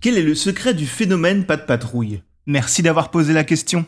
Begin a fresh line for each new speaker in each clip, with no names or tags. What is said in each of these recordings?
Quel est le secret du phénomène pas de patrouille? Merci d'avoir posé la question.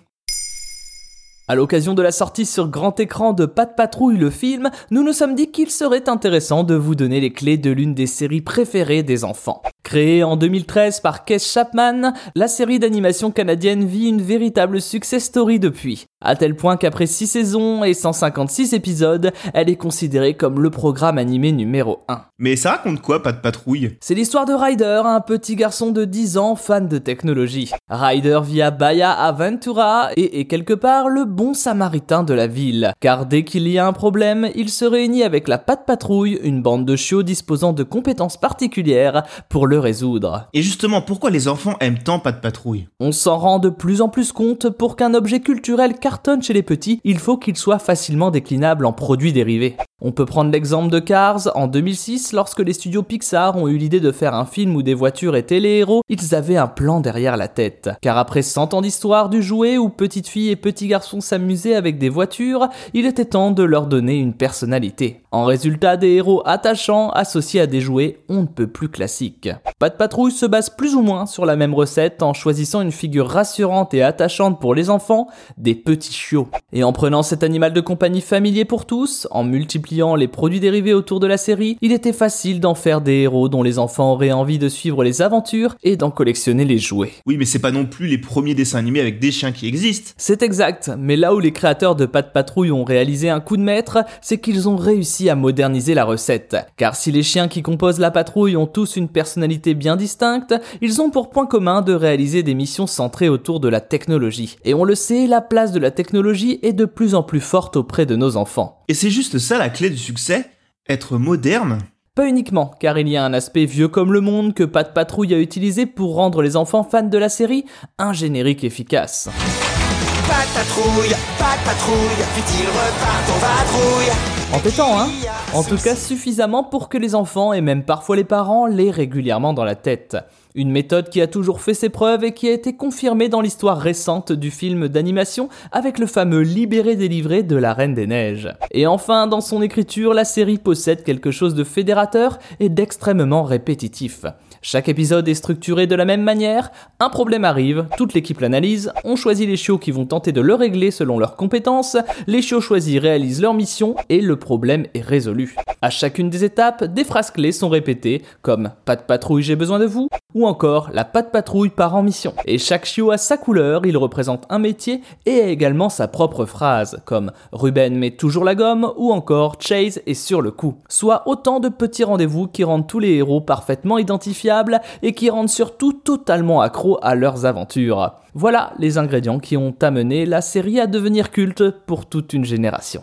À l'occasion de la sortie sur grand écran de Pat Patrouille le film, nous nous sommes dit qu'il serait intéressant de vous donner les clés de l'une des séries préférées des enfants. Créée en 2013 par Kes Chapman, la série d'animation canadienne vit une véritable success story depuis, à tel point qu'après 6 saisons et 156 épisodes, elle est considérée comme le programme animé numéro 1.
Mais ça raconte quoi, pas de patrouille?
C'est l'histoire de Ryder, un petit garçon de 10 ans fan de technologie. Ryder vit à Bahia Aventura et est quelque part le bon samaritain de la ville, car dès qu'il y a un problème, il se réunit avec la Pat Patrouille, une bande de chiots disposant de compétences particulières pour le résoudre.
Et justement, pourquoi les enfants aiment tant pas de patrouille?
On s'en rend de plus en plus compte, pour qu'un objet culturel cartonne chez les petits, il faut qu'il soit facilement déclinable en produits dérivés. On peut prendre l'exemple de Cars en 2006 lorsque les studios Pixar ont eu l'idée de faire un film où des voitures étaient les héros, ils avaient un plan derrière la tête. Car après 100 ans d'histoire du jouet où petites filles et petits garçons s'amusaient avec des voitures, il était temps de leur donner une personnalité. En résultat des héros attachants associés à des jouets on ne peut plus classiques. Pas de patrouille se base plus ou moins sur la même recette en choisissant une figure rassurante et attachante pour les enfants, des petits chiots. Et en prenant cet animal de compagnie familier pour tous, en multipliant les produits dérivés autour de la série, il était facile d'en faire des héros dont les enfants auraient envie de suivre les aventures et d'en collectionner les jouets.
Oui, mais c'est pas non plus les premiers dessins animés avec des chiens qui existent.
C'est exact, mais là où les créateurs de Pat Patrouille ont réalisé un coup de maître, c'est qu'ils ont réussi à moderniser la recette. Car si les chiens qui composent la patrouille ont tous une personnalité bien distincte, ils ont pour point commun de réaliser des missions centrées autour de la technologie. Et on le sait, la place de la technologie est de plus en plus forte auprès de nos enfants.
Et c'est juste ça la clé du succès Être moderne?
Pas uniquement, car il y a un aspect vieux comme le monde que Pat Patrouille a utilisé pour rendre les enfants fans de la série un générique efficace.
Patrouille, repart en vadrouille.
Entêtant, hein En tout cas suffisamment pour que les enfants et même parfois les parents l'aient régulièrement dans la tête. Une méthode qui a toujours fait ses preuves et qui a été confirmée dans l'histoire récente du film d'animation avec le fameux Libéré délivré de la Reine des Neiges. Et enfin, dans son écriture, la série possède quelque chose de fédérateur et d'extrêmement répétitif. Chaque épisode est structuré de la même manière, un problème arrive, toute l'équipe l'analyse, on choisit les chiots qui vont tenter de le régler selon leurs compétences, les chiots choisis réalisent leur mission et le problème est résolu. À chacune des étapes, des phrases clés sont répétées, comme Pas de patrouille, j'ai besoin de vous, ou encore La patte patrouille part en mission. Et chaque chiot a sa couleur, il représente un métier et a également sa propre phrase, comme Ruben met toujours la gomme, ou encore Chase est sur le coup. Soit autant de petits rendez-vous qui rendent tous les héros parfaitement identifiables et qui rendent surtout totalement accros à leurs aventures. Voilà les ingrédients qui ont amené la série à devenir culte pour toute une génération.